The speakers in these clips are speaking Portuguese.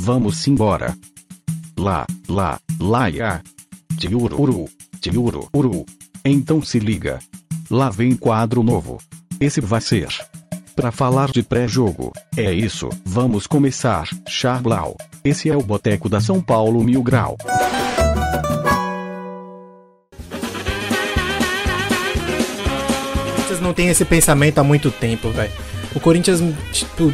vamos embora. Lá, lá, lá ia. Tiururu, tiururu. Então se liga. Lá vem quadro novo. Esse vai ser. Pra falar de pré-jogo. É isso, vamos começar. Charblau. Esse é o Boteco da São Paulo Mil Grau. Corinthians não tem esse pensamento há muito tempo, velho. O Corinthians, tipo,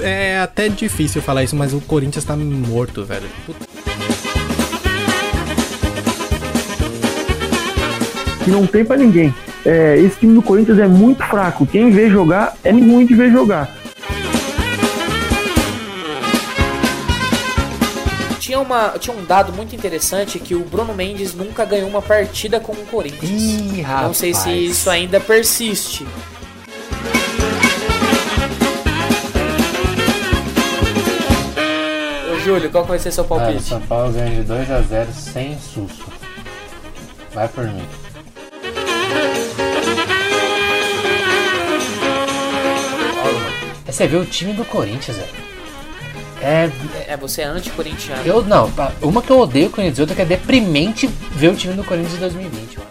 é até difícil falar isso, mas o Corinthians tá morto, velho. Puta. que não tem pra ninguém. É, esse time do Corinthians é muito fraco. Quem vê jogar é ruim de ver jogar. Tinha, uma, tinha um dado muito interessante que o Bruno Mendes nunca ganhou uma partida com o Corinthians. Ih, Não sei se rapaz. isso ainda persiste. Júlio, qual vai ser seu palpite? São Paulo ganha de 2x0 sem susto. Vai por mim. Você vê o time do Corinthians, velho. É. É, você é anti-corintiano. Eu não, uma que eu odeio o Corinthians, outra que é deprimente ver o time do Corinthians em 2020, mano.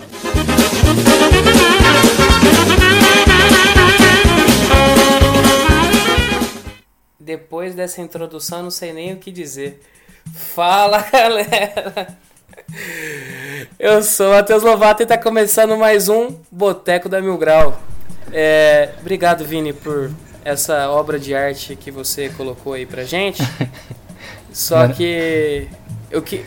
Depois dessa introdução, eu não sei nem o que dizer. Fala, galera! Eu sou o Matheus Lovato e tá começando mais um Boteco da Mil Grau. É, obrigado, Vini, por essa obra de arte que você colocou aí pra gente. Só Mano. que. Eu que.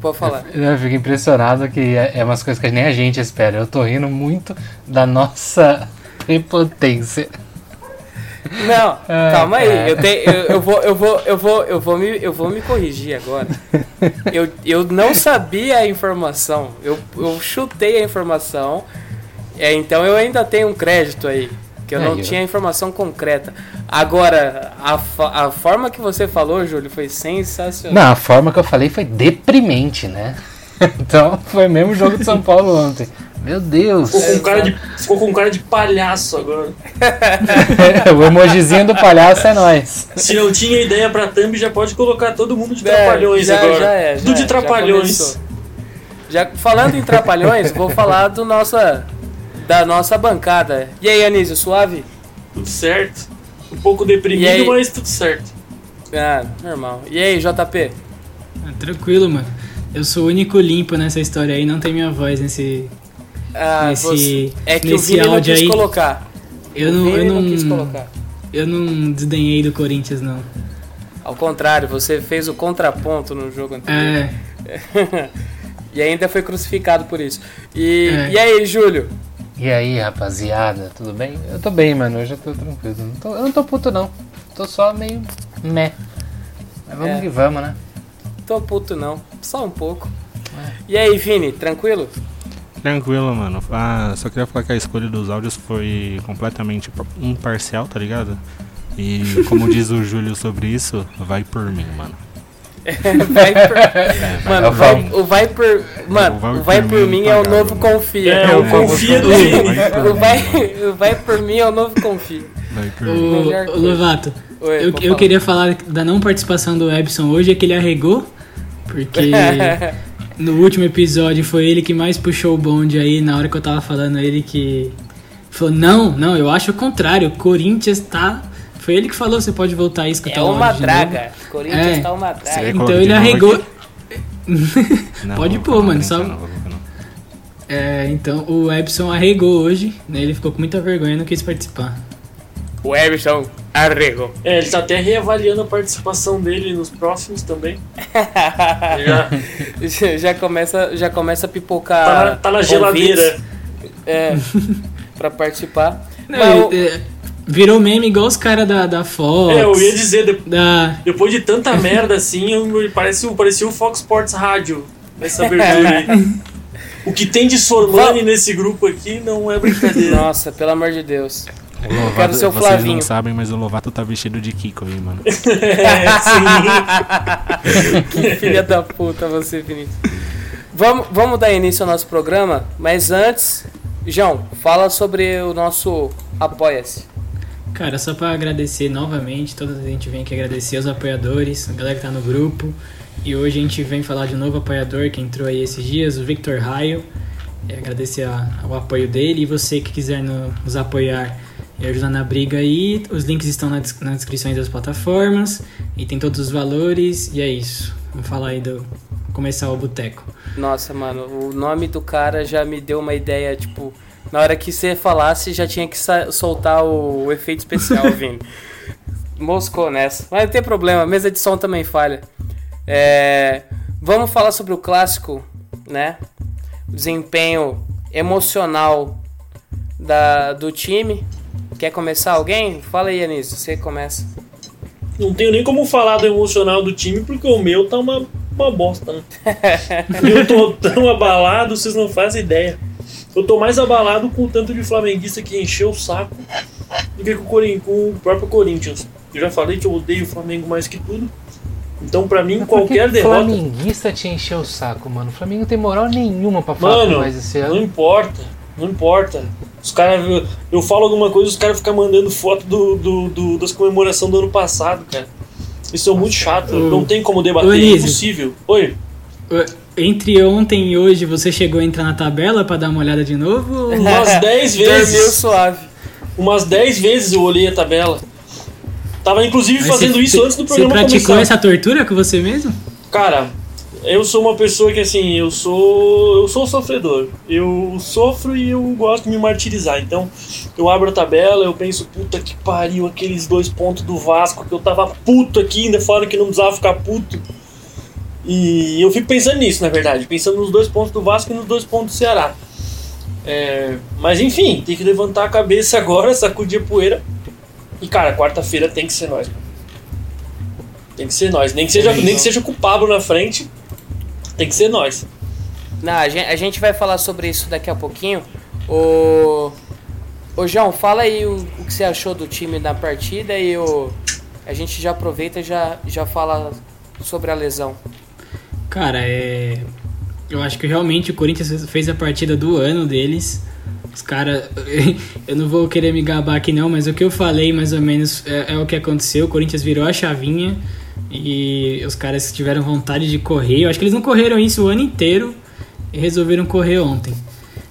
Pode falar. Eu fico impressionado que é, é umas coisas que nem a gente espera. Eu tô rindo muito da nossa prepotência. Não, Ah, calma aí. Eu, tenho, eu, eu vou, eu vou, eu vou, eu vou me, eu vou me corrigir agora. Eu, eu não sabia a informação. Eu, eu chutei a informação. É, então eu ainda tenho um crédito aí. Que eu É, não eu- tinha a informação concreta. Agora, a, a forma que você falou, Júlio, foi sensacional. Não, a forma que eu falei foi deprimente, né? Então foi mesmo jogo de São Paulo ontem. Meu Deus! Ficou com, cara de, ficou com cara de palhaço agora. o emojizinho do palhaço é nós. Se não tinha ideia pra thumb, já pode colocar todo mundo de É, trapalhões já- agora. já é, já Tudo de é, já trapalhões. começou. Já, falando em trapalhões, vou falar do nossa, da nossa bancada. E aí, Anísio, suave? Tudo certo. Um pouco deprimido, mas tudo certo. Ah, normal. E aí, JP? Ah, tranquilo, mano. Eu sou o único limpo nessa história aí, não tem minha voz nesse. Ah, Nesse- você- é que nesse o Vini não áudio quis aí- colocar. Eu não, eu não, quis colocar. eu não desdenhei do Corinthians, não. Ao contrário, você fez o contraponto no jogo anterior. É, e ainda foi crucificado por isso. E, É. e aí, Júlio? E aí, rapaziada, tudo bem? Eu tô bem, mano. Hoje eu tô tranquilo. Não tô- eu não tô puto, não. Tô só meio meh. Mas vamos É. que vamos, né? Tô puto não, só um pouco. É. E aí, Vini, tranquilo? Tranquilo, mano. Ah, só queria falar que a escolha dos áudios foi completamente imparcial, tá ligado? E como diz o Júlio sobre isso, vai por mim, mano. Vai por... Mano, Eu vai, o vai por. Mano, O vai o vai por por mim é o novo mano. confia. É, o confia do O vai, o vai por mim é o novo confia. vai por o, mim. O. Lovato, Oi, eu, eu falar. queria falar da não participação do Epson hoje, é que ele arregou, porque no último episódio foi ele que mais puxou o bonde aí, na hora que eu tava falando, ele que falou, não, não, eu acho o contrário, o Corinthians tá... Foi ele que falou, você pode voltar aí e escutar É o uma draga. Corinthians É. tá uma draga. Então ele arregou... Não, Pode pôr, colocar, mano, não, só- não, vou colocar, não. É, então o Epson arregou hoje, né? Ele ficou com muita vergonha, não quis participar. O Everson arregou. É, ele tá até reavaliando a participação dele nos próximos também. Já já começa, já começa a pipocar. tá na, tá na geladeira. É, pra participar. Não, Mas ele, é, virou meme igual os caras da, da Fox. É, eu ia dizer, de- Da, depois de tanta merda assim, eu, parece, o- parecia o Fox Sports Rádio nessa abertura aí. O que tem de Sormani nesse grupo aqui não é brincadeira. Nossa, pelo amor de Deus. O Lovato, quero ser o vocês Flavinho. não sabem, mas o Lovato tá vestido de Kiko aí, mano. É, sim. Que filha da puta você, Vinícius. Vamos, vamos dar início ao nosso programa, mas antes, João, fala sobre o nosso Apoia-se. Cara, só pra agradecer novamente, toda a gente vem aqui agradecer os apoiadores, a galera que tá no grupo. E hoje a gente vem falar de um novo apoiador que entrou aí esses dias, o Victor Raio. É, agradecer a- o apoio dele e você que quiser no- nos apoiar e ajudar na briga aí, os links estão na nas descrições das plataformas e tem todos os valores e é isso. Vamos falar aí do começar o boteco. Nossa, mano, o nome do cara já me deu uma ideia, tipo, na hora que você falasse já tinha que soltar o, o efeito especial, Vini. Moscou nessa. Mas não tem problema, a mesa de som também falha. É, vamos falar sobre o clássico, né? O desempenho emocional da, do time. Quer começar alguém? Fala aí, Anísio, você começa. Não tenho nem como falar do emocional do time, porque o meu tá uma, uma bosta, né? eu tô tão abalado, vocês não fazem ideia. Eu tô mais abalado com o tanto de flamenguista que encheu o saco do que com o, Corin- com o próprio Corinthians. Eu já falei que eu odeio o Flamengo mais que tudo. Então, pra mim, Mas por que qualquer derrota. Flamenguista te encheu o saco, mano. O Flamengo não tem moral nenhuma pra falar Mano, mais esse não ano. importa, não importa. Os caras, eu falo alguma coisa, os caras ficam mandando foto do, do, do- das comemorações do ano passado, cara. Isso é muito chato, não tem como debater, é Anísio. impossível. Oi, Entre ontem e hoje, você chegou a entrar na tabela pra dar uma olhada de novo? umas 10 Dormiu vezes, suave. umas 10 vezes eu olhei a tabela. Tava inclusive Mas fazendo você- isso antes do Você programa praticou começar. essa tortura com você mesmo? Cara, eu sou uma pessoa que assim, eu sou. Eu sou sofredor. Eu sofro e eu gosto de me martirizar. Então, eu abro a tabela, eu penso, puta que pariu, aqueles dois pontos do Vasco, que eu tava puto aqui, ainda falaram que não precisava ficar puto. E eu fico pensando nisso, na verdade, pensando nos dois pontos do Vasco e nos dois pontos do Ceará. É, mas enfim, tem que levantar a cabeça agora, sacudir a poeira. E cara, quarta-feira tem que ser nós. Tem que ser nós. Nem que seja, nem que seja com o Pablo na frente, tem que ser nós. Não, a gente, a gente vai falar sobre isso daqui a pouquinho. Ô, ô João, fala aí o, o que você achou do time na partida e o, a gente já aproveita e já, já fala sobre a lesão. Cara, é. Eu acho que realmente o Corinthians fez a partida do ano deles. Os caras. Eu não vou querer me gabar aqui não, mas o que eu falei mais ou menos é, é o que aconteceu. O Corinthians virou a chavinha e os caras tiveram vontade de correr. Eu acho que eles não correram isso o ano inteiro e resolveram correr ontem.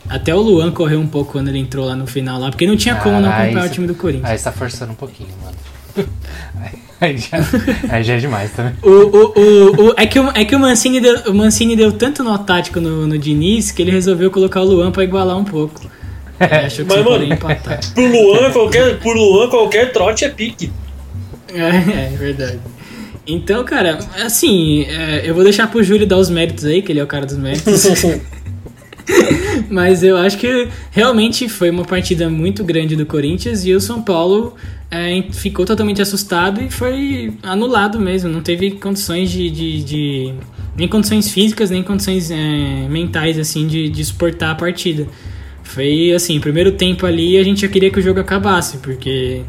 Até o Luan correu um pouco quando ele entrou lá no final lá, porque não tinha como não Ah, acompanhar o isso- time do Corinthians. Aí você tá forçando um pouquinho, mano. Aí já, aí já é demais também. O, o, o, o- é, que o, é que o Mancini deu, o Mancini deu tanto nó tático no, no Diniz que ele resolveu colocar o Luan pra igualar um pouco. Ele achou que Mas, mano, empatar. Pro Luan, qualquer, pro Luan, qualquer trote é pique. É, é verdade. Então, cara, assim, é, eu vou deixar pro Júlio dar os méritos aí, que ele é o cara dos méritos. Mas eu acho que realmente foi uma partida muito grande do Corinthians e o São Paulo é, ficou totalmente assustado e foi anulado mesmo. Não teve condições de. de- de- nem condições físicas, nem condições é, mentais, assim, de, de suportar a partida. Foi assim, primeiro tempo ali a gente já queria que o jogo acabasse, porque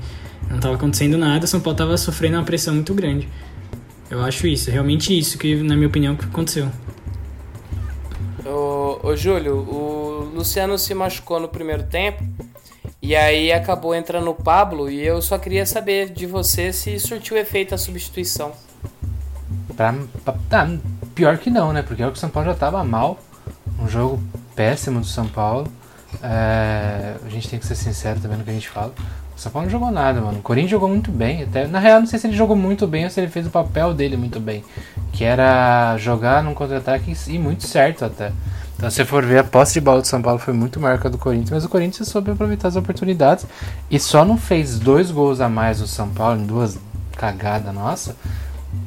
não estava acontecendo nada, o São Paulo estava sofrendo uma pressão muito grande. Eu acho isso, é realmente isso que, na minha opinião, que aconteceu. Ô, ô Júlio, o Luciano se machucou no primeiro tempo e aí acabou entrando o Pablo e eu só queria saber de você se surtiu efeito a substituição. Pra, pra- tá, pior que não, né? Porque é o que o São Paulo já tava mal. Um jogo péssimo do São Paulo. É, a gente tem que ser sincero também no que a gente fala. São Paulo não jogou nada, mano. O Corinthians jogou muito bem. Até, na real, não sei se ele jogou muito bem ou se ele fez o papel dele muito bem. Que era jogar num contra-ataque e muito certo até. Então, se for ver, a posse de bola do São Paulo foi muito maior que a do Corinthians, mas o Corinthians soube aproveitar as oportunidades e só não fez dois gols a mais do São Paulo em duas cagadas nossa,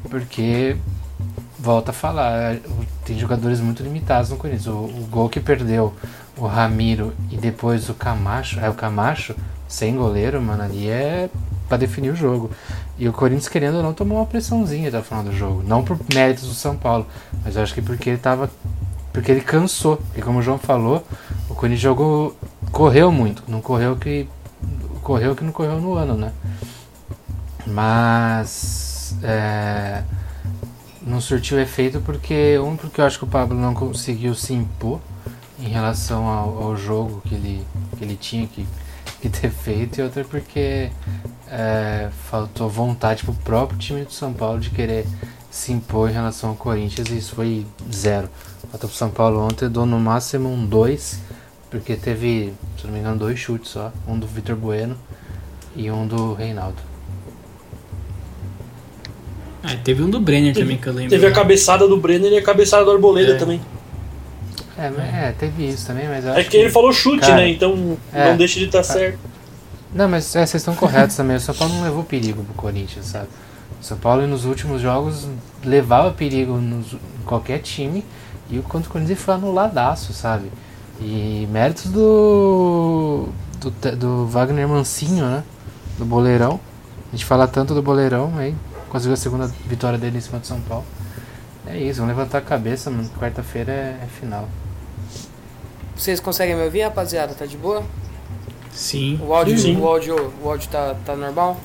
porque volta a falar, tem jogadores muito limitados no Corinthians. O, o gol que perdeu o Ramiro e depois o Camacho, é o Camacho, sem goleiro, mano, ali é pra definir o jogo. E o Corinthians, querendo ou não, tomou uma pressãozinha até o final do jogo. Não por méritos do São Paulo, mas acho que porque ele tava. Porque ele cansou. Porque como o João falou, o Corinthians jogou. correu muito. Não correu que. Correu que não correu no ano, né? Mas. É, não surtiu efeito porque. Um, porque eu acho que o Pablo não conseguiu se impor em relação ao, ao jogo que ele, que ele tinha, que que ter feito, e outra porque é, faltou vontade pro próprio time do São Paulo de querer se impor em relação ao Corinthians e isso foi zero. Faltou pro São Paulo ontem, dou no máximo um 2, porque teve, se não me engano, dois chutes só. Um do Vitor Bueno e um do Reinaldo. Ah, teve um do Brenner também que eu lembro. Teve a cabeçada do Brenner e a cabeçada do Arboleda É. também. É, é, teve isso também, mas eu É acho que ele falou chute, cara, né? Então é. não deixa de estar certo. Não, mas é, vocês estão corretos também. O São Paulo não levou perigo pro Corinthians, sabe? O São Paulo nos últimos jogos levava perigo nos, em qualquer time e o contra o Corinthians foi anuladaço, sabe? E méritos do, do, do Wagner Mancinho, né? Do Boleirão. A gente fala tanto do Boleirão, aí conseguiu a segunda vitória dele em cima do São Paulo. É isso, vamos levantar a cabeça, mano. Quarta-feira é, é final. Vocês conseguem me ouvir, rapaziada? Tá de boa? Sim. O áudio, Sim. o áudio, o áudio tá, tá normal?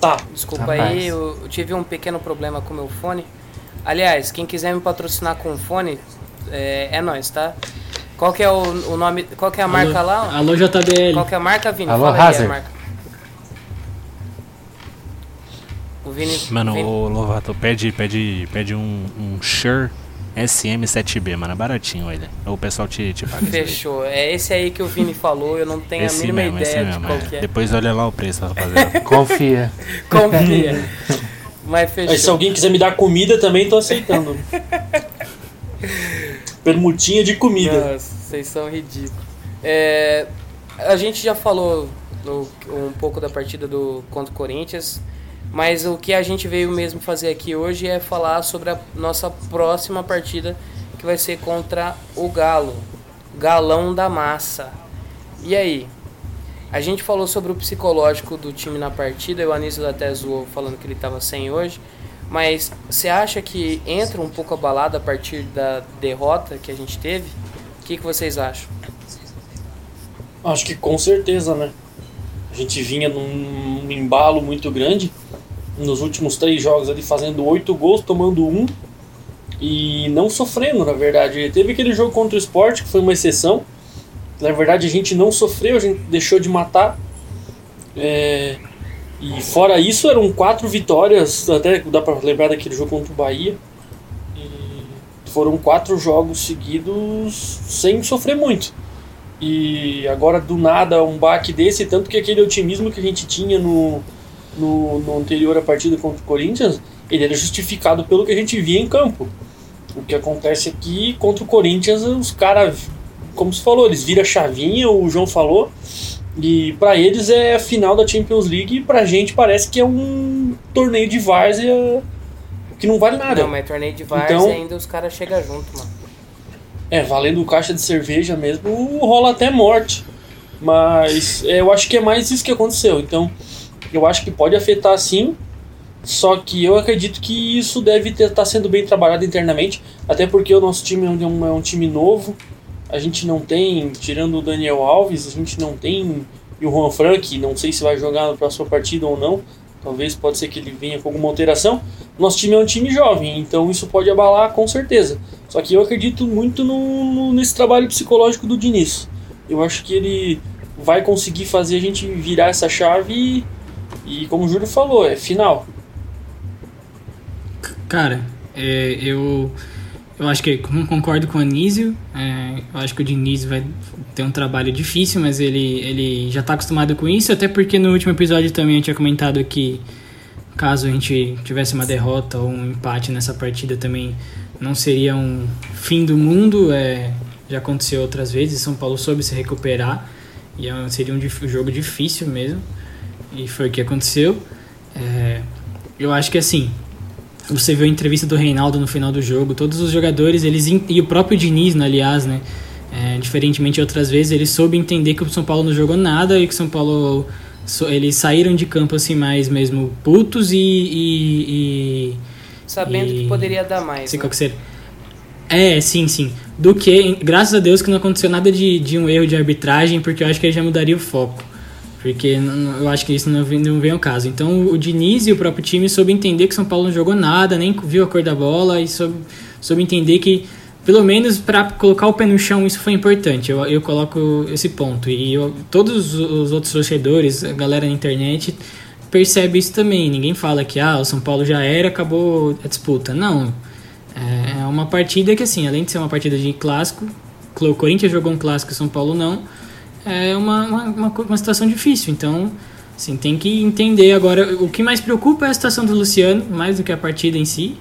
Tá. Desculpa Rapaz. aí, eu, eu tive um pequeno problema com o meu fone. Aliás, quem quiser me patrocinar com fone, é, é nós, tá? Qual que é o, o nome, qual que é a marca Alô, lá? Alô, JBL. Qual que é a marca, Vini? Alô, Fala aí a Hazard. marca. O Vini... Mano, Vini- o Lovato, pede, pede, pede um, um Shure SM7B, mano. É baratinho ele. O pessoal te, te paga. Fechou. É esse aí que o Vini falou, eu não tenho Esse a mínima mesmo, esse ideia de mesmo. qual é. que é. Depois olha lá o preço, rapaziada. Confia. Confia. Mas fechou. Aí se alguém quiser me dar comida também, tô aceitando. Permutinha de comida. Nossa, vocês são ridículos. É, a gente já falou no- um pouco da partida do contra o Corinthians, mas o que a gente veio mesmo fazer aqui hoje é falar sobre a nossa próxima partida, que vai ser contra o Galo, Galão da Massa. E aí? A gente falou sobre o psicológico do time na partida, o Anísio até zoou falando que ele estava sem hoje. Mas você acha que entra um pouco abalado a partir da derrota que a gente teve? O que, que vocês acham? Acho que com certeza, né? A gente vinha num, embalo muito grande. Nos últimos três jogos ali fazendo oito gols, tomando um. E não sofrendo, na verdade. Teve aquele jogo contra o Sport, que foi uma exceção. Na verdade, a gente não sofreu, a gente deixou de matar. É, E fora isso, eram quatro vitórias. Até dá pra lembrar daquele jogo contra o Bahia. E foram quatro jogos seguidos sem sofrer muito. E agora do nada um baque desse, tanto que aquele otimismo que a gente tinha no, no, no anterior à partida contra o Corinthians, ele era justificado pelo que a gente via em campo. O que acontece aqui contra o Corinthians, os caras, como se falou, eles viram a chavinha, o João falou, e pra eles é a final da Champions League e pra gente parece que é um torneio de várzea que não vale nada. Não, mas torneio de várzea Então- ainda os caras chegam junto, mano. É, valendo caixa de cerveja mesmo, rola até morte. Mas é, eu acho que é mais isso que aconteceu. Então, eu acho que pode afetar sim. Só que eu acredito que isso deve estar sendo bem trabalhado internamente. Até porque o nosso time é um, é um time novo. A gente não tem, tirando o Daniel Alves, a gente não tem. E o Juan Frank, não sei se vai jogar na próxima partida ou não. Talvez pode ser que ele venha com alguma alteração. Nosso time é um time jovem, então isso pode abalar com certeza. Só que eu acredito muito no- nesse trabalho psicológico do Diniz. Eu acho que ele vai conseguir fazer a gente virar essa chave e, e como o Júlio falou, é final. Cara, é, eu, eu acho que con- concordo com o Anísio. É, eu acho que o Diniz vai ter um trabalho difícil, mas ele, ele já tá acostumado com isso. Até porque no último episódio também eu tinha comentado que caso a gente tivesse uma derrota ou um empate nessa partida também não seria um fim do mundo. É, já aconteceu outras vezes. São Paulo soube se recuperar e é seria um jogo difícil mesmo. E foi o que aconteceu. É, eu acho que assim, você viu a entrevista do Reinaldo no final do jogo, todos os jogadores, eles e o próprio Diniz, né, aliás, né, é, diferentemente de outras vezes, ele soube entender que o São Paulo não jogou nada e que o São Paulo eles saíram de campo assim mais mesmo putos e, e, e Sabendo E- que poderia dar mais. sei né? qual que seria. É, sim, sim. Do que, graças a Deus que não aconteceu nada de, de um erro de arbitragem, porque eu acho que ele já mudaria o foco. Porque eu acho que isso não vem, não vem ao caso. Então o Diniz e o próprio time soube entender que São Paulo não jogou nada, nem viu a cor da bola e soube, soube entender que pelo menos para colocar o pé no chão, isso foi importante. Eu, eu coloco esse ponto. E eu, todos os outros torcedores, a galera na internet, percebe isso também. Ninguém fala que ah, o São Paulo já era, acabou a disputa. Não. É, é uma partida que, assim, além de ser uma partida de clássico, o Corinthians jogou um clássico o São Paulo não, é uma, uma, uma, situação difícil. Então, assim, tem que entender agora. O que mais preocupa é a situação do Luciano, mais do que a partida em si.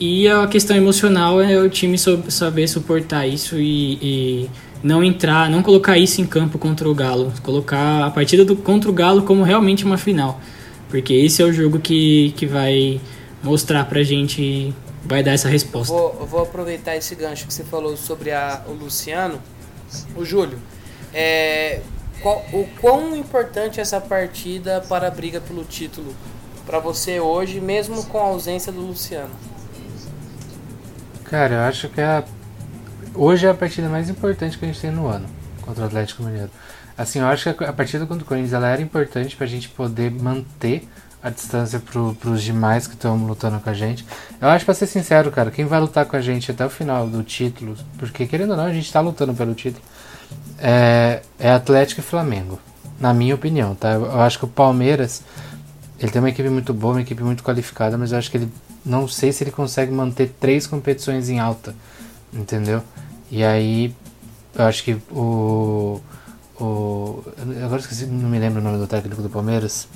E a questão emocional é o time saber suportar isso e, e, não entrar, não colocar isso em campo contra o Galo. Colocar a partida do, contra o Galo como realmente uma final. Porque esse é o jogo que, que vai mostrar pra gente, vai dar essa resposta. Vou, vou aproveitar esse gancho que você falou sobre a, o Luciano. O Júlio, é, qual, o quão importante é essa partida para a briga pelo título para você hoje, mesmo com a ausência do Luciano? Cara, eu acho que é a... hoje é a partida mais importante que a gente tem no ano contra o Atlético Mineiro. Assim, eu acho que a partida contra o Corinthians ela era importante para a gente poder manter a distância pro, pros demais que estão lutando com a gente. Eu acho, pra ser sincero, cara, quem vai lutar com a gente até o final do título, porque querendo ou não, a gente tá lutando pelo título, é, é Atlético e Flamengo. Na minha opinião, tá? Eu acho que o Palmeiras, ele tem uma equipe muito boa, uma equipe muito qualificada, mas eu acho que ele não sei se ele consegue manter três competições em alta, entendeu? E aí, eu acho que o. o agora esqueci, não me lembro o nome do técnico do Palmeiras.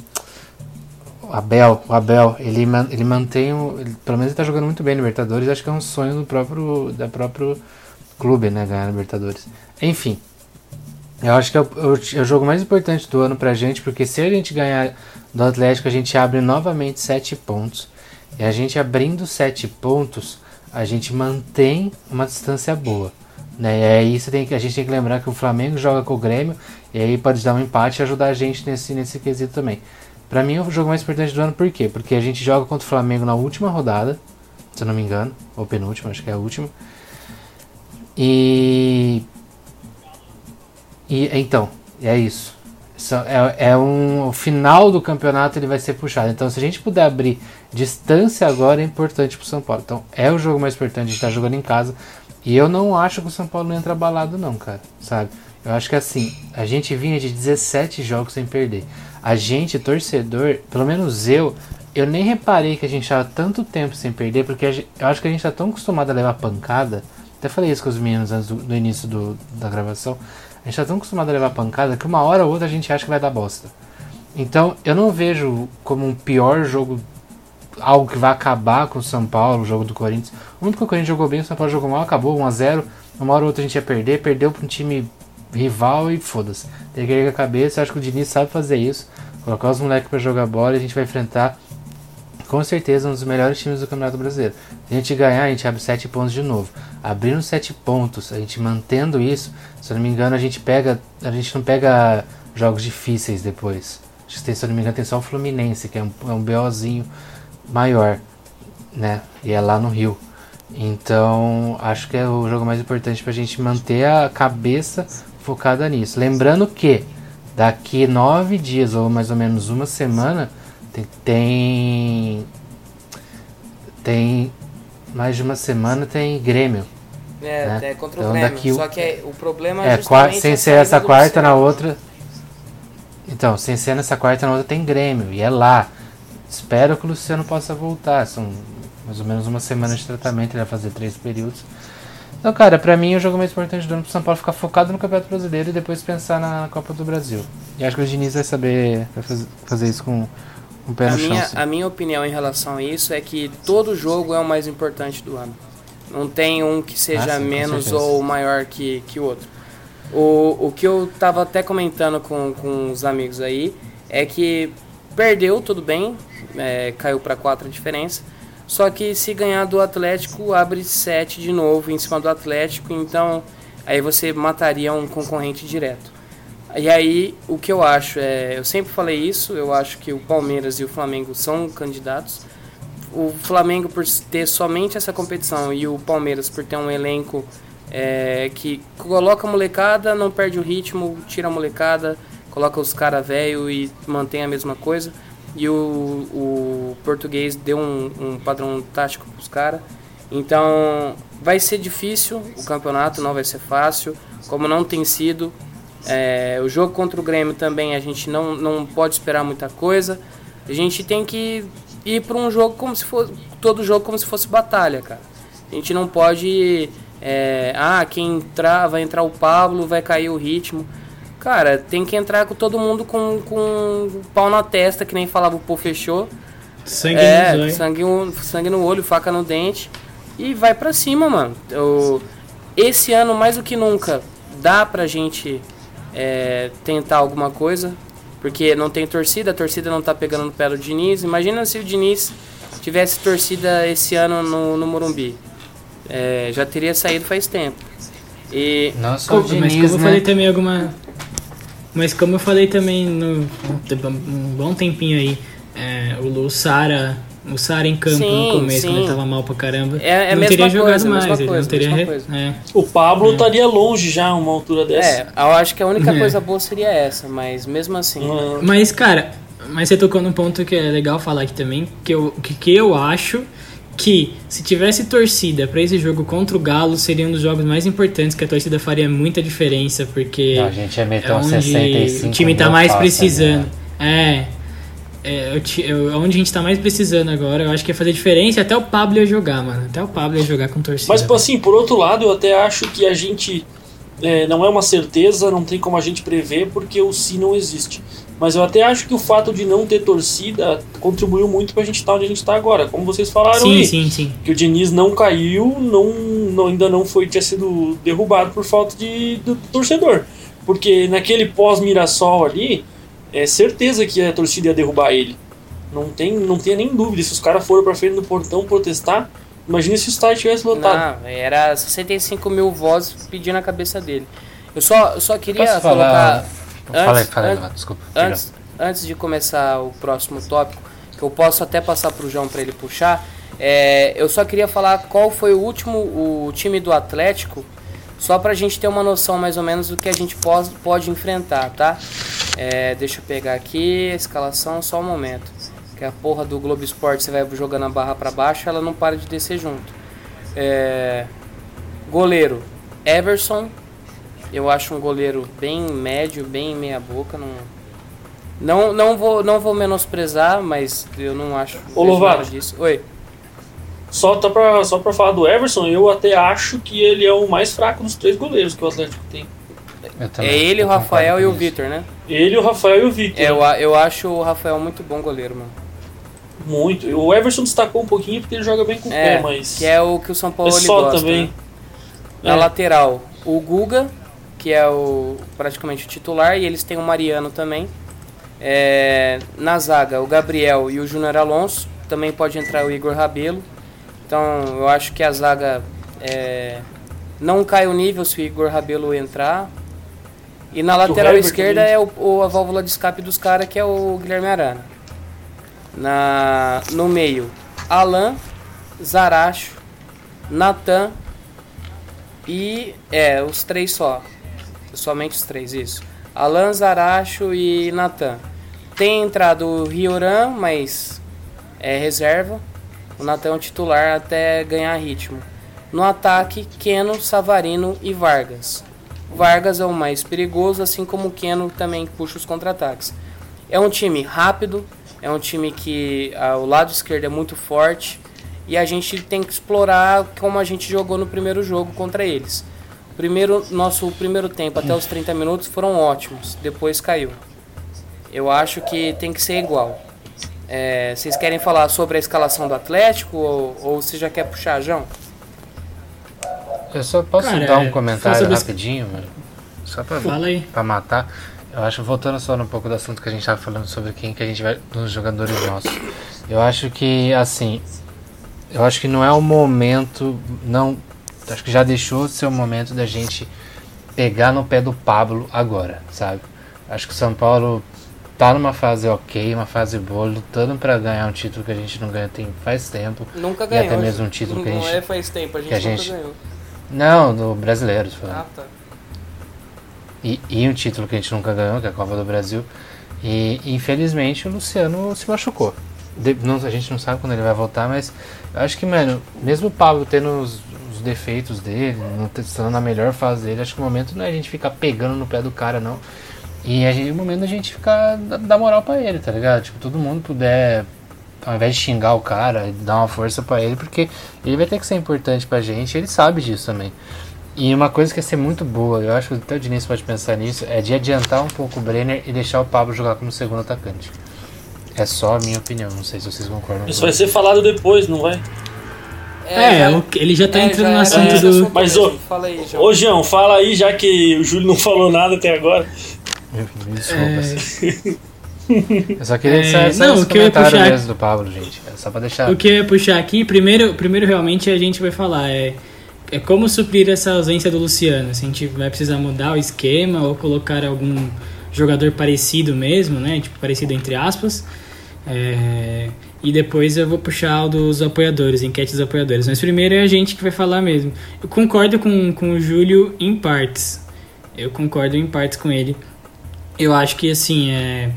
O Abel, o Abel, ele, ele mantém. Ele, pelo menos ele tá jogando muito bem Libertadores, acho que é um sonho do próprio, da próprio clube, né? Ganhar Libertadores. Enfim, eu acho que é o, é o, jogo mais importante do ano pra gente, porque se a gente ganhar do Atlético, a gente abre novamente sete pontos. E a gente abrindo sete pontos, a gente mantém uma distância boa. Né? E aí você tem que, a gente tem que lembrar que o Flamengo joga com o Grêmio, e aí pode dar um empate e ajudar a gente nesse, nesse quesito também. Para mim é o jogo mais importante do ano, por quê? Porque a gente joga contra o Flamengo na última rodada, se eu não me engano, ou penúltima, acho que é a última. E. E então, é isso. É, é um, o final do campeonato ele vai ser puxado. Então, se a gente puder abrir distância agora, é importante para o São Paulo. Então, é o jogo mais importante. A gente está jogando em casa. E eu não acho que o São Paulo entra abalado, não, cara. Sabe? Eu acho que assim, a gente vinha de 17 jogos sem perder. A gente, torcedor, pelo menos eu, eu nem reparei que a gente estava tanto tempo sem perder, porque gente, eu acho que a gente está tão acostumado a levar pancada. Até falei isso com os meninos antes do, do início do, da gravação. A gente tá tão acostumado a levar pancada que uma hora ou outra a gente acha que vai dar bosta. Então eu não vejo como um pior jogo, algo que vai acabar com o São Paulo, o jogo do Corinthians. O único que o Corinthians jogou bem, o São Paulo jogou mal, acabou 1x0. Uma hora ou outra a gente ia perder, perdeu para um time rival e foda-se. Erguer a cabeça, acho que o Diniz sabe fazer isso. Colocar os moleques para jogar bola e a gente vai enfrentar com certeza um dos melhores times do Campeonato Brasileiro. Se a gente ganhar, a gente abre 7 pontos de novo. Abrindo 7 pontos, a gente mantendo isso, se eu não me engano, a gente pega. A gente não pega jogos difíceis depois. Se eu não me engano, tem só o Fluminense, que é um, é um BOzinho maior, né? E é lá no Rio. Então, acho que é o jogo mais importante para a gente manter a cabeça focada nisso. Lembrando que daqui nove dias, ou mais ou menos uma semana, tem, tem, tem mais de uma semana tem Grêmio. É, né? é contra o então, Grêmio. Daqui, Só que é, o problema é, é sem ser essa quarta na outra. Então, sem ser nessa quarta na outra tem Grêmio e é lá. Espero que o Luciano possa voltar. São mais ou menos uma semana de tratamento, ele vai fazer três períodos. Então, cara, pra mim o jogo mais importante do ano pro São Paulo é ficar focado no Campeonato Brasileiro e depois pensar na Copa do Brasil. E acho que o Diniz vai saber vai fazer isso com um pé a no minha, chão. A minha opinião em relação a isso é que todo jogo é o mais importante do ano. Não tem um que seja ah, sim, menos ou maior que, que o outro. O, o que eu tava até comentando com, com os amigos aí é que perdeu, tudo bem, é, caiu para 4 a diferença. Só que se ganhar do Atlético, abre 7 de novo em cima do Atlético, então aí você mataria um concorrente direto. E aí, o que eu acho é. Eu sempre falei isso, eu acho que o Palmeiras e o Flamengo são candidatos. O Flamengo, por ter somente essa competição, e o Palmeiras, por ter um elenco é, que coloca a molecada, não perde o ritmo, tira a molecada, coloca os caras velho e mantém a mesma coisa. E o, o português deu um, um padrão tático para os caras. Então vai ser difícil, o campeonato não vai ser fácil, como não tem sido. É, o jogo contra o Grêmio também a gente não, não pode esperar muita coisa. A gente tem que ir para um jogo como se fosse todo jogo como se fosse batalha, cara. A gente não pode é, ah, quem entrar vai entrar o Pablo, vai cair o ritmo. Cara, tem que entrar com todo mundo com, com pau na testa, que nem falava o Pô fechou. Sangue É, no sangue, sangue no olho, faca no dente. E vai pra cima, mano. Eu- esse ano, mais do que nunca, dá pra gente é, tentar alguma coisa. Porque não tem torcida, a torcida não tá pegando no pé do Diniz. Imagina se o Diniz tivesse torcida esse ano no, no Morumbi. É, já teria saído faz tempo. E Não só o mas Diniz, como eu né? falei também alguma. Mas como eu falei também no um bom tempinho aí, é, o Lu Sara, o Sara em campo Sim, no começo, sim. quando ele tava mal pra caramba, É- é não teria jogado coisa, mais, mesma ele coisa, não teria. coisa. é. O Pablo estaria longe já uma altura dessa. é, eu acho que a única É. coisa boa seria essa, mas mesmo assim. Ah, Mas, cara, mas você tocou num ponto que é legal falar aqui também, que eu, que, que eu acho que se tivesse torcida pra esse jogo contra o Galo, seria um dos jogos mais importantes, que a torcida faria muita diferença, porque Não, a gente ia meter é onde 65 o time tá mais fácil, precisando. né? É. É, o ti- é onde a gente tá mais precisando agora, eu acho que ia fazer diferença, até o Pablo ia jogar, mano. Até o Pablo ia jogar com torcida. Mas, tipo assim, por outro lado, eu até acho que a gente é, não é uma certeza, não tem como a gente prever, porque o si não existe. Mas eu até acho que o fato de não ter torcida contribuiu muito pra gente estar onde a gente tá agora. Como vocês falaram sim, aí, sim, sim. que o Diniz não caiu, não, não- ainda não foi tinha sido derrubado por falta de do torcedor. Porque naquele pós-Mirassol ali, é certeza que a torcida ia derrubar ele. Não tem, não tem nem dúvida. Se os caras foram pra frente do portão protestar, imagina se o estádio tivesse lotado. Não, era 65 mil vozes pedindo a cabeça dele. Eu só, eu só queria Posso colocar. falar? Fala aí, antes- fala aí, antes- Levato, desculpa. Antes, antes de começar o próximo tópico, que eu posso até passar pro João para ele puxar, é, eu só queria falar qual foi o último o time do Atlético, só pra gente ter uma noção mais ou menos do que a gente pode, pode enfrentar, tá? É, deixa eu pegar aqui a escalação, só um momento. Que a porra do Globo Esporte você vai jogando a barra pra baixo, ela não para de descer junto. É, goleiro, Everson, eu acho um goleiro bem médio, bem meia boca, não não, não vou não vou menosprezar, mas eu não acho Ô, Lovato. Oi. Só, tá pra, só pra falar do Everson, eu até acho que ele é o mais fraco dos três goleiros que o Atlético tem. Também, É ele, o Rafael e o. Vitor, né? Ele, o Rafael e o Vitor. É, eu, eu acho o Rafael muito bom goleiro, mano. Muito. O Everson destacou um pouquinho porque ele joga bem com o É, pé, mas. que é o que o São Paulo é ele gosta, também. né? Na É. lateral, o Guga, que é o praticamente o titular, e eles têm o Mariano também. É, na zaga, o Gabriel e o Júnior Alonso. Também pode entrar o Igor Rabelo. Então, eu acho que a zaga é, não cai o nível se o Igor Rabelo entrar. E na lateral esquerda é o, o- a válvula de escape dos caras, que é o Guilherme Arana. Na, no meio, Alan, Zaracho, Natan e. É, os três só. Somente os três, isso. Alan, Zaracho e Natan. Tem entrado o Rioran, mas é reserva. O Natan é o titular até ganhar ritmo. No ataque, Keno, Savarino e Vargas. Vargas é o mais perigoso, assim como Keno também puxa os contra-ataques. É um time rápido, é um time que ah, o lado esquerdo é muito forte e a gente tem que explorar como a gente jogou no primeiro jogo contra eles. Primeiro, nosso primeiro tempo até os 30 minutos foram ótimos, depois caiu. Eu acho que tem que ser igual. É, vocês querem falar sobre a escalação do Atlético ou, ou você já quer puxar, João? Eu só posso Cara, dar é, um comentário sobre os- rapidinho, mano? Só pra, Fala aí. pra matar. Eu acho, voltando só um pouco do assunto que a gente tava falando sobre quem que a gente vai. dos jogadores nossos. Eu acho que, assim. Eu acho que não é o momento. Não. Acho que já deixou de ser o momento da gente pegar no pé do Pablo agora, sabe? Acho que o São Paulo tá numa fase ok, uma fase boa, lutando pra ganhar um título que a gente não ganha tem faz tempo. Nunca E ganhou. até mesmo um título que a não gente- é faz tempo, a gente que a nunca gente- ganhou. Não, do brasileiro. Ah, tá. E, e um título que a gente nunca ganhou, que é a Copa do Brasil. E infelizmente o Luciano se machucou. de- não- a gente não sabe quando ele vai voltar, mas eu acho que, mano, mesmo o Pablo tendo os, os defeitos dele, não estando na melhor fase dele, acho que o momento não é a gente ficar pegando no pé do cara, não. E a gente, o momento é a gente ficar da- dar moral pra ele, tá ligado? Tipo, todo mundo puder, ao invés de xingar o cara, dar uma força pra ele, porque ele vai ter que ser importante pra gente, ele sabe disso também. E uma coisa que ia ser muito boa, eu acho que até o Diniz pode pensar nisso, é de adiantar um pouco o Brenner e deixar o Pablo jogar como segundo atacante. É só a minha opinião, não sei se vocês concordam. Isso com vai ser falado depois, não vai? É, já- o- ele já tá é, entrando já no assunto esse do. Mas, ô, Fala aí, João. Ô, João, fala aí, já que o Júlio não falou nada até agora. Desculpa. Eu só queria É, só não, o que eu ia puxar- mesmo do Pablo, gente. É só pra deixar. O que eu ia puxar aqui, primeiro, primeiro realmente a gente vai falar é, é como suprir essa ausência do Luciano. Se a gente vai precisar mudar o esquema ou colocar algum jogador parecido mesmo, né? Tipo, parecido entre aspas. É, e depois eu vou puxar o dos apoiadores, enquete dos apoiadores. Mas primeiro é a gente que vai falar mesmo. Eu concordo com, com o Júlio em partes. Eu concordo em partes com ele. Eu acho que assim, é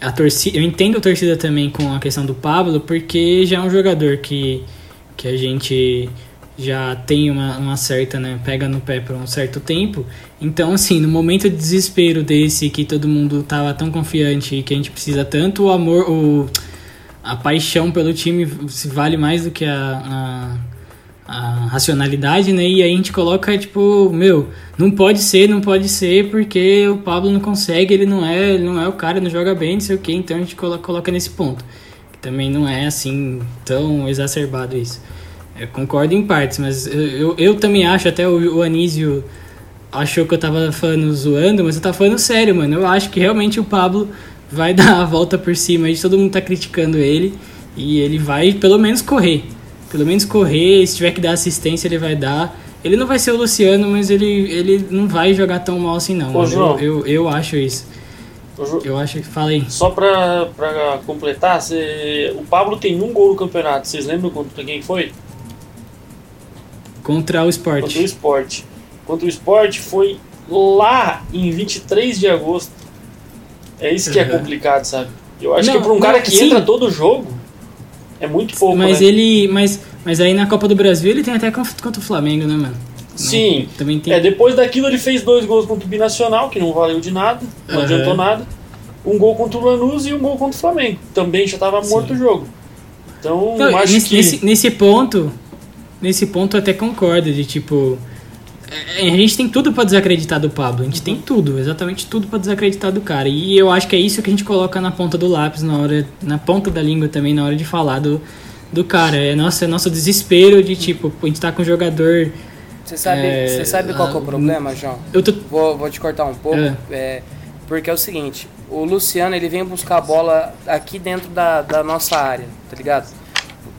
a torcida, eu entendo a torcida também com a questão do Pablo, porque já é um jogador que, que a gente já tem uma, uma certa, né, pega no pé por um certo tempo. Então, assim, no momento de desespero desse, que todo mundo tava tão confiante e que a gente precisa tanto, o amor, o, a paixão pelo time se vale mais do que a, a, a racionalidade, né? E aí a gente coloca, tipo, meu, não pode ser, não pode ser, porque o Pablo não consegue, ele não é, ele não é o cara, não joga bem, não sei o que, então a gente colo- coloca nesse ponto. Que também não é assim tão exacerbado isso. Eu concordo em partes, mas eu, eu, eu também acho, até o, o Anísio achou que eu tava falando zoando, mas eu tava falando sério, mano. Eu acho que realmente o Pablo vai dar a volta por cima aí, todo mundo tá criticando ele, e ele vai pelo menos correr. Pelo menos correr, se tiver que dar assistência, ele vai dar. Ele não vai ser o Luciano, mas ele, ele não vai jogar tão mal assim, não. Ô. João. Eu, eu, eu acho isso. Ô, Eu acho que. Fala aí. Só pra, pra completar, cê- o Pablo tem um gol no campeonato. Vocês lembram contra quem foi? Contra o Contra o esporte. Sport. Contra o Sport foi lá em 23 de agosto. É isso que é Uhum. complicado, sabe? Eu acho Não, que pra um cara que sim. entra todo jogo, é muito pouco, Mas né? ele. Mas, mas aí na Copa do Brasil ele tem até contra contra o Flamengo, né, mano? Sim. Também tem. É, depois daquilo ele fez dois gols contra o Binacional, que não valeu de nada, não Uhum. adiantou nada. Um gol contra o Lanús e um gol contra o Flamengo. Também já tava morto o jogo. Então, Não, acho nesse, que... nesse, nesse ponto, nesse ponto eu até concordo de tipo, a gente tem tudo pra desacreditar do Pablo, a gente tem tudo, exatamente tudo pra desacreditar do cara. E eu acho que é isso que a gente coloca na ponta do lápis na hora, na ponta da língua também na hora de falar do, do cara. É nosso, é nosso desespero de tipo, a gente tá com um jogador, Você sabe, É, você sabe qual que é o ah, problema, João? eu tô Vou, vou te cortar um pouco, É. é, porque é o seguinte, o Luciano ele vem buscar a bola aqui dentro da, da nossa área, tá ligado?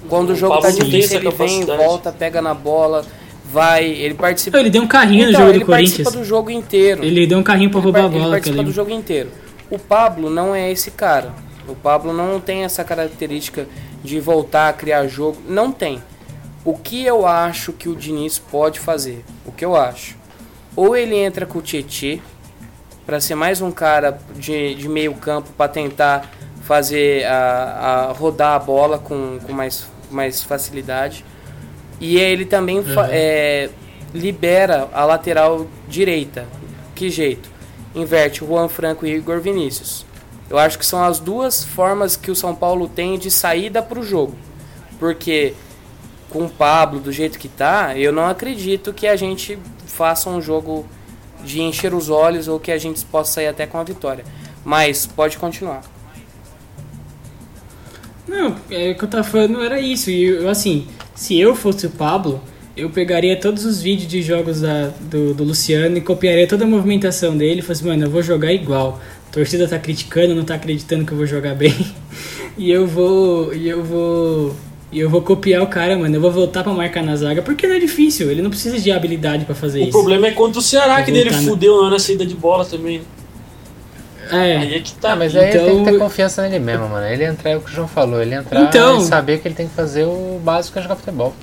Quando o O jogo Pablo tá difícil, ele vem, volta, pega na bola, vai, ele participa. ele deu um carrinho Então, no jogo ele do participa Corinthians. do jogo inteiro. Ele deu um carrinho pra Ele roubar a ele bola, eu participa do jogo inteiro. O Pablo não é esse cara. O Pablo não tem essa característica de voltar a criar jogo. Não tem. O que eu acho que o Diniz pode fazer? O que eu acho? Ou ele entra com o Tietê para ser mais um cara de, de meio campo para tentar fazer a, a rodar a bola com, com mais, mais facilidade. E ele também Uhum. é, libera a lateral direita. Que jeito? Inverte o Juan Franco e Igor Vinícius. Eu acho que são as duas formas que o São Paulo tem de saída para o jogo. Porque com o Pablo do jeito que tá, eu não acredito que a gente faça um jogo de encher os olhos ou que a gente possa sair até com a vitória. Mas pode continuar. Não, é, o que eu tava falando era isso. E eu, assim, se eu fosse o Pablo, eu pegaria todos os vídeos de jogos da, do, do Luciano e copiaria toda a movimentação dele e falasse, mano, eu vou jogar igual. A torcida tá criticando, não tá acreditando que eu vou jogar bem. e eu vou. E eu vou. E eu vou copiar o cara, mano. Eu vou voltar pra marcar na zaga, porque não é difícil. Ele não precisa de habilidade pra fazer O isso. problema é contra o Ceará, que dele na- fudeu na- na saída de bola também. É. Aí é que tá. Ah, mas aí ele tem que Então- ter confiança nele mesmo, mano. Ele entrar, é o que o João falou, ele entrar Então- e saber que ele tem que fazer o básico é jogar futebol.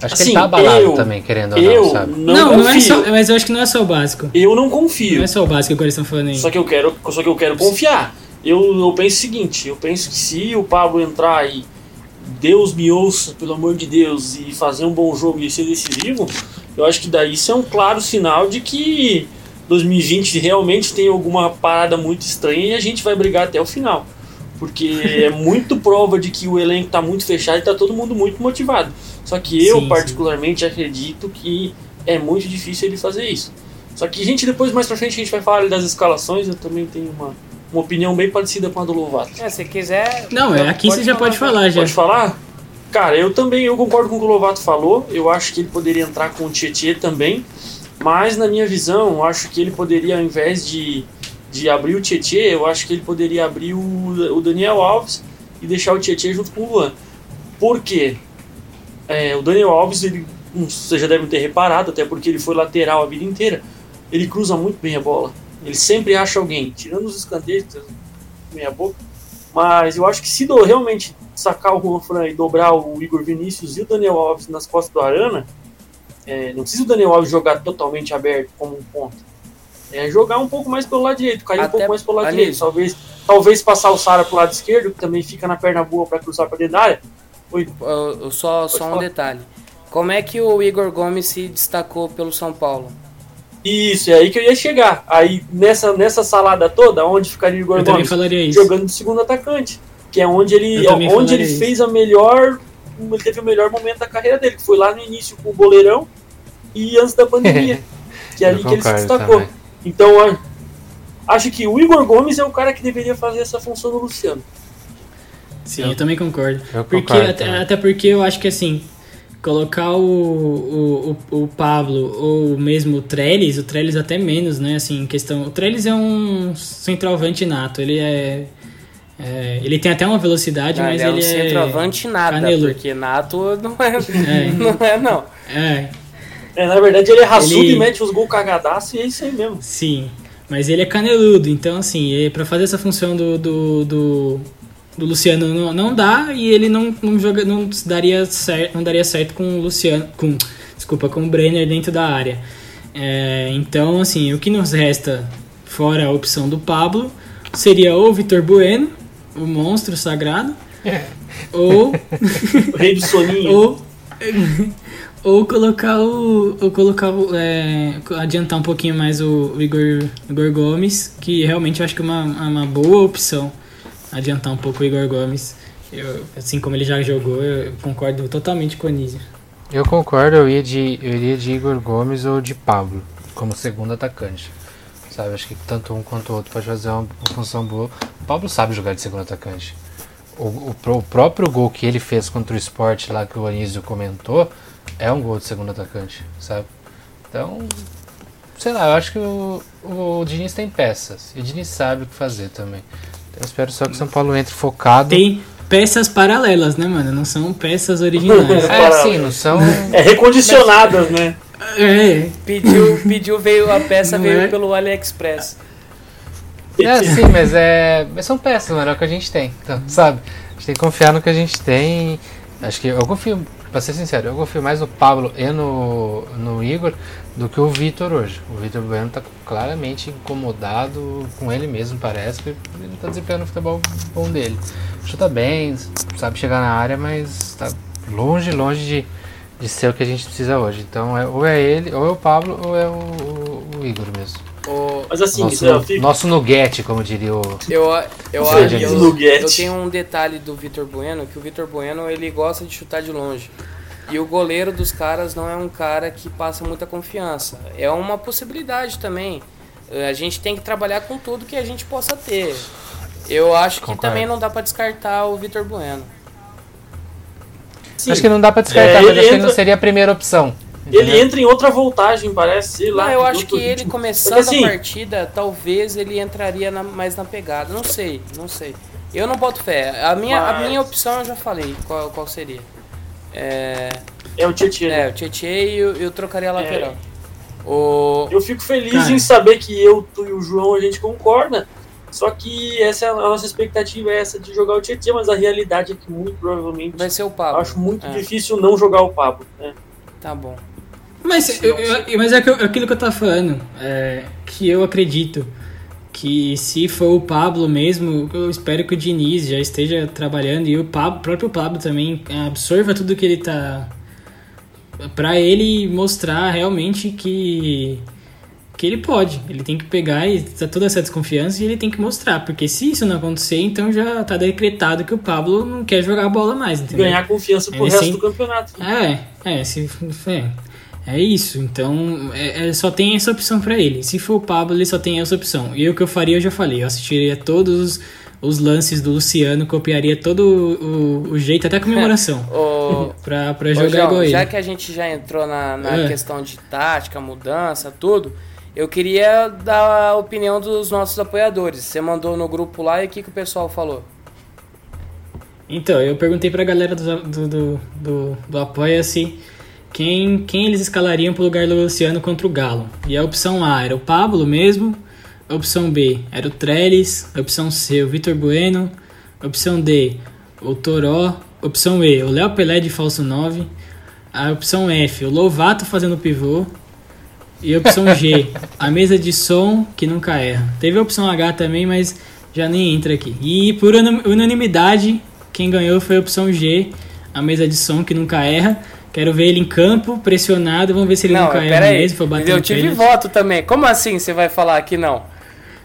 Acho que Assim, ele tá abalado eu- também, querendo ou eu não, sabe? não, Não, não, é só. Mas eu acho que não é só o básico. Eu não confio. Não é só o básico que eles estão falando aí. Só que eu quero, só que eu quero confiar. eu, eu penso o seguinte, eu penso que se o Pablo entrar aí, Deus me ouça, pelo amor de Deus, e fazer um bom jogo e ser decisivo, eu acho que daí isso é um claro sinal de que 2020 realmente tem alguma parada muito estranha e a gente vai brigar até o final. Porque é muito prova de que o elenco está muito fechado e está todo mundo muito motivado. Só que eu, Sim, sim. particularmente, acredito que é muito difícil ele fazer isso. Só que, gente, depois mais pra frente a gente vai falar das escalações. Eu também tenho uma, uma opinião bem parecida com a do Lovato. É, se quiser. Não, é, aqui você já pode falar já. Pode falar? Cara, eu também eu concordo com o que o Lovato falou. Eu acho que ele poderia entrar com o Tietchan também. Mas na minha visão, eu acho que ele poderia, ao invés de, de abrir o Tietchan, eu acho que ele poderia abrir o, o Daniel Alves e deixar o Tietchan junto com o Luan. Por quê? É, o Daniel Alves, ele, vocês já devem ter reparado, até porque ele foi lateral a vida inteira. Ele cruza muito bem a bola. Ele sempre acha alguém, tirando os escanteios, meia boca. Mas eu acho que se do, realmente sacar o Juan Fran e dobrar o Igor Vinícius e o Daniel Alves nas costas do Arana, é, não precisa o Daniel Alves jogar totalmente aberto como um ponto. É jogar um pouco mais pelo lado direito, cair um Até- pouco mais pelo lado Anísio. direito. Talvez, talvez passar o Sara pro lado esquerdo, que também fica na perna boa para cruzar para dentro da área. Oi, Eu- eu só, só um falar. detalhe. Como é que o Igor Gomes se destacou pelo São Paulo? Isso, é aí que eu ia chegar. Aí nessa, nessa salada toda, onde ficaria o Igor Eu Gomes? falaria isso. Jogando de segundo atacante. Que é onde ele, Eu onde ele isso. fez a melhor. Ele teve o melhor momento da carreira dele, que foi lá no início com o goleirão e antes da pandemia. que é ali Eu que ele se destacou. também. Então, acho que o Igor Gomes é o cara que deveria fazer essa função do Luciano. Sim, eu também concordo. Eu porque, concordo até, também. até porque eu acho que assim, colocar o, o, o, o Pablo ou mesmo o Trellis, o Trellis até menos, né? Assim, em questão. O Trellis é um centroavante nato, ele é. é, ele tem até uma velocidade, Não, mas ele é um ele é. centroavante nada, caneludo. porque nato não é, É. não é não. É, É, na verdade, ele é raçudo Ele- e mete os gols cagadaço e é isso aí mesmo. sim. Mas ele é caneludo, então assim, é, pra fazer essa função do, do, do, do Luciano não, não dá e ele não, não, joga, não, daria certo, não daria certo com o Luciano. Com, desculpa, com o Brenner dentro da área. É, então, assim, o que nos resta, fora a opção do Pablo, seria ou o Vitor Bueno, o monstro sagrado, ou O rei do soninho. ou ou colocar o ou colocar o, é, adiantar um pouquinho mais o, Igor, Igor Gomes que realmente eu acho que é uma, uma boa opção adiantar um pouco o Igor Gomes eu, assim como ele já jogou eu concordo totalmente com o Anísio Eu concordo, eu, ia de, eu iria de Igor Gomes ou de Pablo, como segundo atacante. Sabe, acho que tanto um quanto o outro pode fazer uma, uma função boa. O Pablo sabe jogar de segundo atacante. O, o, o próprio gol que ele fez contra o Sport lá que o Anísio comentou é um gol de segundo atacante, sabe? Então, sei lá, eu acho que o, o Diniz tem peças e o Diniz sabe o que fazer também. Então, eu espero só que o São Paulo entre focado. tem peças paralelas né mano não são peças originais É, sim, não são. É recondicionadas, né? é Pediu, pediu veio a peça Não veio é? pelo AliExpress. É, sim, mas é. Mas são peças, mano, é o que a gente tem. Então, sabe? A gente tem que confiar no que a gente tem. Acho que eu confio, pra ser sincero, eu confio mais no Pablo e no, no Igor do que o Vitor hoje. O Vitor Bueno tá claramente incomodado com ele mesmo, parece que ele tá desempenhando o futebol bom dele. Chuta bem, sabe chegar na área, mas tá longe, longe de, de ser o que a gente precisa hoje. Então, é, ou é ele, ou é o Pablo, ou é o, o- o Igor mesmo. O, Mas assim, Nosso, isso eu fico- nosso nuguete, como diria o. eu eu, Você eu, eu, eu tenho um detalhe do Vitor Bueno, que o Vitor Bueno ele gosta de chutar de longe. E o goleiro dos caras não é um cara que passa muita confiança. É uma possibilidade também. Eh, A gente tem que trabalhar com tudo que a gente possa ter. Eu acho que Concordo. também não dá pra descartar o Vitor Bueno. Sim. Acho que não dá pra descartar, É, mas ele acho que entra- não seria a primeira opção. Ele entra em outra voltagem, parece, sei lá. Não, eu acho que ele ritmo. começando Porque, assim, a partida, talvez ele entraria na- mais na pegada. Não sei, não sei. Eu não boto fé. A minha, a Mas- minha opção eu já falei qual, qual seria. É, É o Tietchan. é o Tietchan e eu, eu trocaria a lateral. O, Eu fico feliz Cara. em saber que eu, tu e o João a gente concorda. Só que essa é a nossa expectativa é essa de jogar o Tietchan, mas a realidade é que muito provavelmente vai ser o eu Pablo. acho muito É. difícil não jogar o Pablo. Né? Tá bom. Mas, eu- eu- mas é eu- aquilo que eu tava falando, é, que eu acredito que se for o Pablo mesmo, eu espero que o Diniz já esteja trabalhando e o Pablo, próprio Pablo também absorva tudo que ele tá para ele mostrar realmente que que ele pode, ele tem que pegar e tá toda essa desconfiança e ele tem que mostrar, porque se isso não acontecer, então já tá decretado que o Pablo não quer jogar a bola mais, entendeu? Ganhar confiança pro resto sem- do campeonato. É, é, se, é, é isso. Então, é, é, só tem essa opção pra ele. Se for o Pablo, ele só tem essa opção. E o que eu faria, eu já falei. Eu assistiria todos os, os lances do Luciano, copiaria todo o, o jeito, até a comemoração, Ô, pra, pra Ô, jogar João, igual ele. já que a gente já entrou na, na É. questão de tática, mudança, tudo, eu queria dar a opinião dos nossos apoiadores. Você mandou no grupo lá e o que, que o pessoal falou? Então, eu perguntei pra galera do, do, do, do, do Apoia-se quem, quem eles escalariam pro lugar do Luciano contra o Galo. E a opção A era o Pablo mesmo, a opção B era o Trellis, a opção C o Vitor Bueno, a opção D o Toró, a opção E o Léo Pelé de falso 9, a opção F o Lovato fazendo pivô, e a opção G, a mesa de som que nunca erra. Teve a opção H também, mas já nem entra aqui. E por unan- unanimidade, quem ganhou foi a opção G, a mesa de som que nunca erra. Quero ver ele em campo, pressionado. Vamos ver se ele não, pera aí. mesmo. For bater Eu tive pênalti. voto também. Como assim você vai falar que não?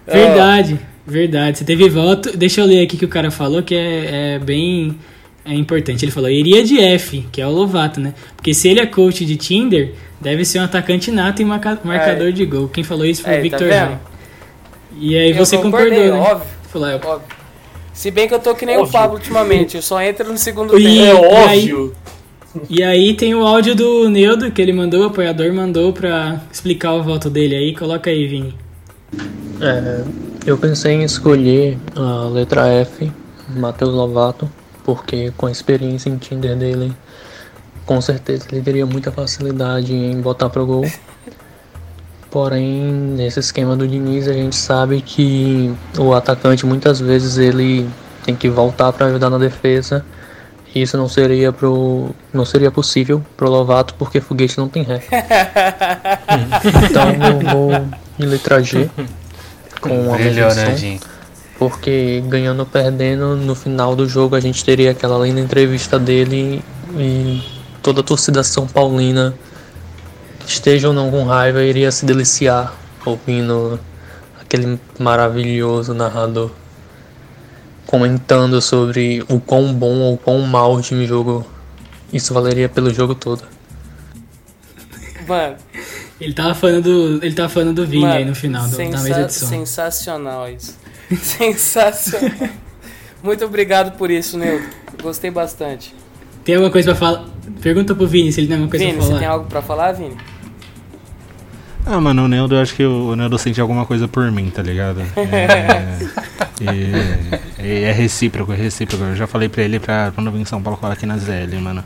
Verdade, verdade. Você teve voto. Deixa eu ler aqui que o cara falou que é, é bem é importante. Ele falou: iria de F, que é o Lovato, né? Porque se ele é coach de Tinder, deve ser um atacante nato e marca- marcador de gol. Quem falou isso foi É, o tá Victor? Jara. E aí Eu você concordou, né? óbvio. Falou, é, Óbvio. Se bem que eu tô que nem o Óbvio. Pablo ultimamente, eu só entro no segundo E- tempo. É aí- óbvio. E aí tem o áudio do Neudo que ele mandou, o apoiador mandou pra explicar o voto dele aí. Coloca aí, Vini. É, eu pensei em escolher a letra F, Matheus Lovato, porque com a experiência em Tinder dele, com certeza ele teria muita facilidade em botar pro gol. Porém, nesse esquema do Diniz, a gente sabe que o atacante muitas vezes ele tem que voltar para ajudar na defesa. Isso não seria pro não seria possível pro Lovato porque foguete não tem ré. então eu vou em letra G com a de né, porque ganhando ou perdendo, no final do jogo a gente teria aquela linda entrevista dele e toda a torcida São Paulina, esteja ou não com raiva, iria se deliciar ouvindo aquele maravilhoso narrador comentando sobre o quão bom ou quão mal o time jogou. Isso valeria pelo jogo todo. Mano, Ele tava falando do, ele tava falando do Vini mano, aí no final, do, da mesa de som. sensacional isso. sensacional. Muito obrigado por isso, Nildo. Gostei bastante. Tem alguma coisa pra falar? Pergunta pro Vini se ele tem alguma coisa Vini, pra você falar. tem algo pra falar, Vini? Ah, mano, o Neudo, eu acho que o, o Neudo sente alguma coisa por mim, tá ligado? É, e- e é recíproco, é recíproco. Eu já falei pra ele pra quando eu vim em São Paulo colar aqui na ZL, mano.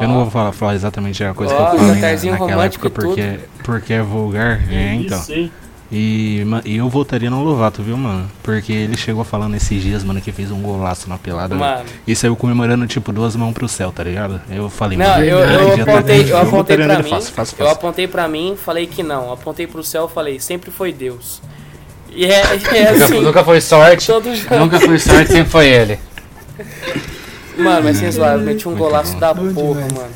Eu não vou falar, falar exatamente a coisa Ó, que eu falei na, naquela época porque, porque é vulgar. É, então. Isso, hein? E, e eu votaria no Lovato, viu, mano? Porque ele chegou falando esses dias, mano, que fez um golaço na pelada. Mano. E saiu comemorando, tipo, duas mãos pro céu, tá ligado? Eu falei, Não, mano, eu, ele eu já tá apontei, dentro. eu apontei votaria pra mim. fácil, fácil, Eu apontei pra mim, falei que não. Apontei pro céu, falei, sempre foi Deus. E é, é Nunca, assim. nunca foi sorte. Nunca foi sorte, sempre foi ele. Mano, mas sem zoar, eu meti um Muito golaço bom. da porra, demais. mano.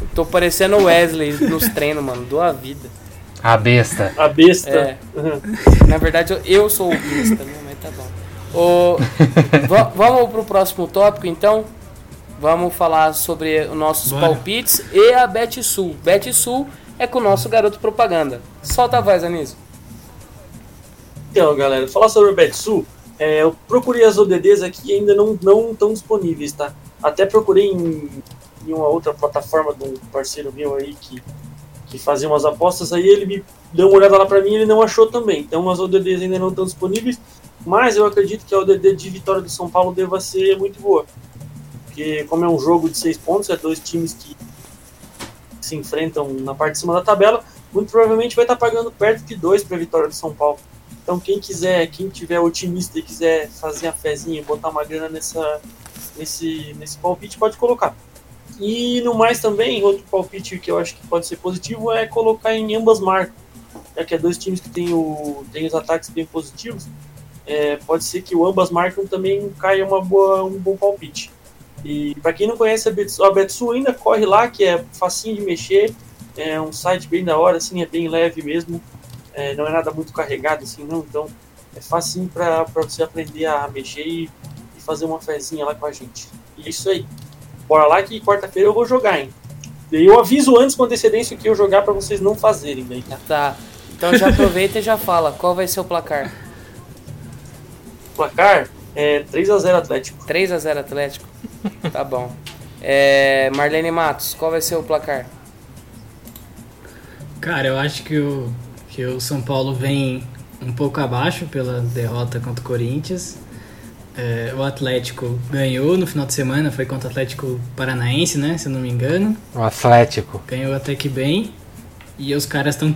Eu tô parecendo o Wesley nos treinos, mano. Dou a vida. A besta. A besta. É. Na verdade, eu, sou o besta, né? Mas tá bom. Va- vamos pro próximo tópico, então. Vamos falar sobre os nossos Bora. palpites e a Bet Sul. Bet Sul é com o nosso garoto propaganda. Solta a voz, Anísio. Então, galera, falar sobre o Betsu, é, eu procurei as ODDs aqui e ainda não não estão disponíveis, tá? Até procurei em, em uma outra plataforma de um parceiro meu aí que, que fazia umas apostas, aí ele me deu uma olhada lá pra mim e ele não achou também. Então as ODDs ainda não estão disponíveis, mas eu acredito que a ODD de vitória do São Paulo deva ser muito boa. Porque como é um jogo de seis pontos, é dois times que se enfrentam na parte de cima da tabela, muito provavelmente vai estar pagando perto de dois para a vitória do São Paulo. Então quem quiser, quem tiver otimista e quiser fazer a fezinha botar uma grana nessa, nesse, nesse palpite, pode colocar. E no mais também, outro palpite que eu acho que pode ser positivo é colocar em ambas marcas. já que é dois times que tem, o, tem os ataques bem positivos, é, pode ser que o ambas marcam também caia uma boa, um bom palpite. E para quem não conhece a Betsu, a Betsu ainda corre lá, que é facinho de mexer, é um site bem da hora, assim, é bem leve mesmo, é, não é nada muito carregado assim não, então é facinho para você aprender a mexer e, e, fazer uma fezinha lá com a gente. E é isso aí. Bora lá que quarta-feira eu vou jogar, hein? Eu aviso antes com antecedência que eu jogar para vocês não fazerem daí, tá? Tá. Então já aproveita e já fala, qual vai ser o placar? Placar é 3x0 Atlético. 3x0 Atlético? Tá bom. É, Marlene Matos, qual vai ser o placar? Cara, eu acho que o, que o São Paulo vem um pouco abaixo pela derrota contra o Corinthians. É, o Atlético ganhou no final de semana, foi contra o Atlético Paranaense, né? Se eu não me engano. O Atlético. Ganhou até que bem. E os caras estão.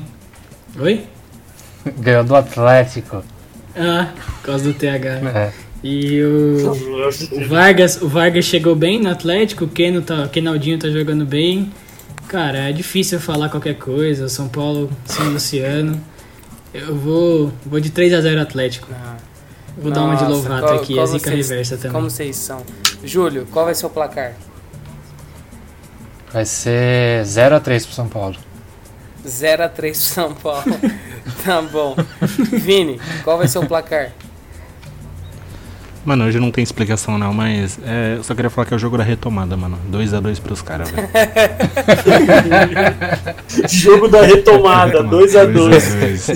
Oi? Ganhou do Atlético. Ah, por causa do TH. É. E o, o, Vargas, o Vargas chegou bem no Atlético, o Keno tá, o Kenaldinho tá jogando bem. Cara, é difícil falar qualquer coisa. São Paulo, São Luciano. Eu vou, vou de 3 a 0 Atlético. Ah, Vou dar uma de nossa, Lovato qual- aqui, qual a zica vocês- reversa também. Como vocês são? Júlio, qual vai ser o placar? Vai ser 0x3 pro São Paulo. 0 a 3 pro São Paulo. tá bom. Vini, qual vai ser o placar? Mano, hoje não tem explicação não, mas é, eu só queria falar que é o jogo da retomada, mano. 2x2 pros caras, velho. Jogo da retomada, 2x2. 2 a 2.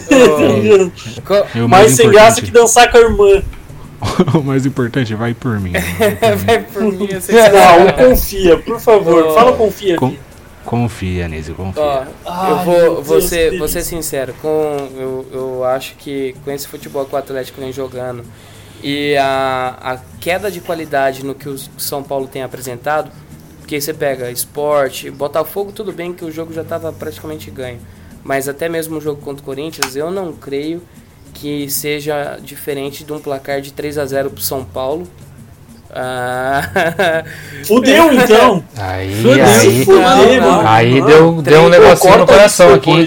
Qual- E o Mais sem graça que dançar com a irmã. o mais importante, vai por mim. mano, vai por mim. vai por mim, eu sei que você Não, confia, por favor. Ô, Fala confia. Com-. Confia, Nise, confia. Ó, Ai, eu vou, vou, ser, vou ser sincero, com, eu, eu acho que com esse futebol que o Atlético vem jogando e a, a queda de qualidade no que o São Paulo tem apresentado, porque você pega esporte, Botafogo, tudo bem que o jogo já estava praticamente ganho, mas até mesmo o jogo contra o Corinthians, eu não creio que seja diferente de um placar de 3 a 0 pro São Paulo. Ah, Fudeu então. Aí, Fudeu, aí, Fudeu, aí não, deu, deu um negocinho no coração aqui.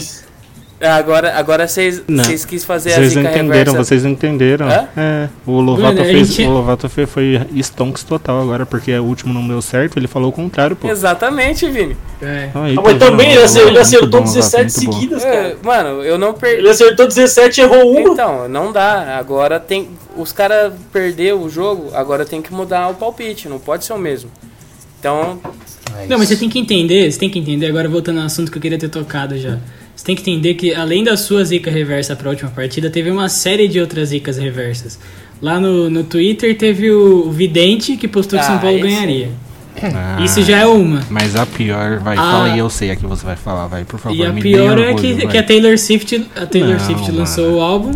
Agora agora vocês vocês quis fazer a Vocês zica entenderam, reversa. vocês entenderam. Hã? É, o Lovato Mano, a fez, gente- o Lovato fez, foi stonks total agora, porque o último não deu certo, ele falou o contrário, pô. Exatamente, Vini. É. Aí, Ah, mas também ele acertou, ele acertou bom, Lovato, 17 muito bom. seguidas, É, cara. mano, eu não perdi. Ele acertou 17 e errou uma. Então, não dá. Agora tem. Os caras perderam o jogo, agora tem que mudar o palpite, não pode ser o mesmo. Então, É Não, mas você tem que entender, você tem que entender, agora voltando ao assunto que eu queria ter tocado já. Você tem que entender que além da sua zica reversa pra última partida, teve uma série de outras zicas reversas. Lá no, no Twitter teve o Vidente que postou que Ah, São Paulo esse- ganharia. Ah, Isso já é uma. Mas a pior, vai, Ah. fala aí, eu sei a que você vai falar, vai, por favor. E a me pior dê é orgulho, que, vai. que a Taylor Swift, a Taylor Não, Swift mano. lançou o álbum.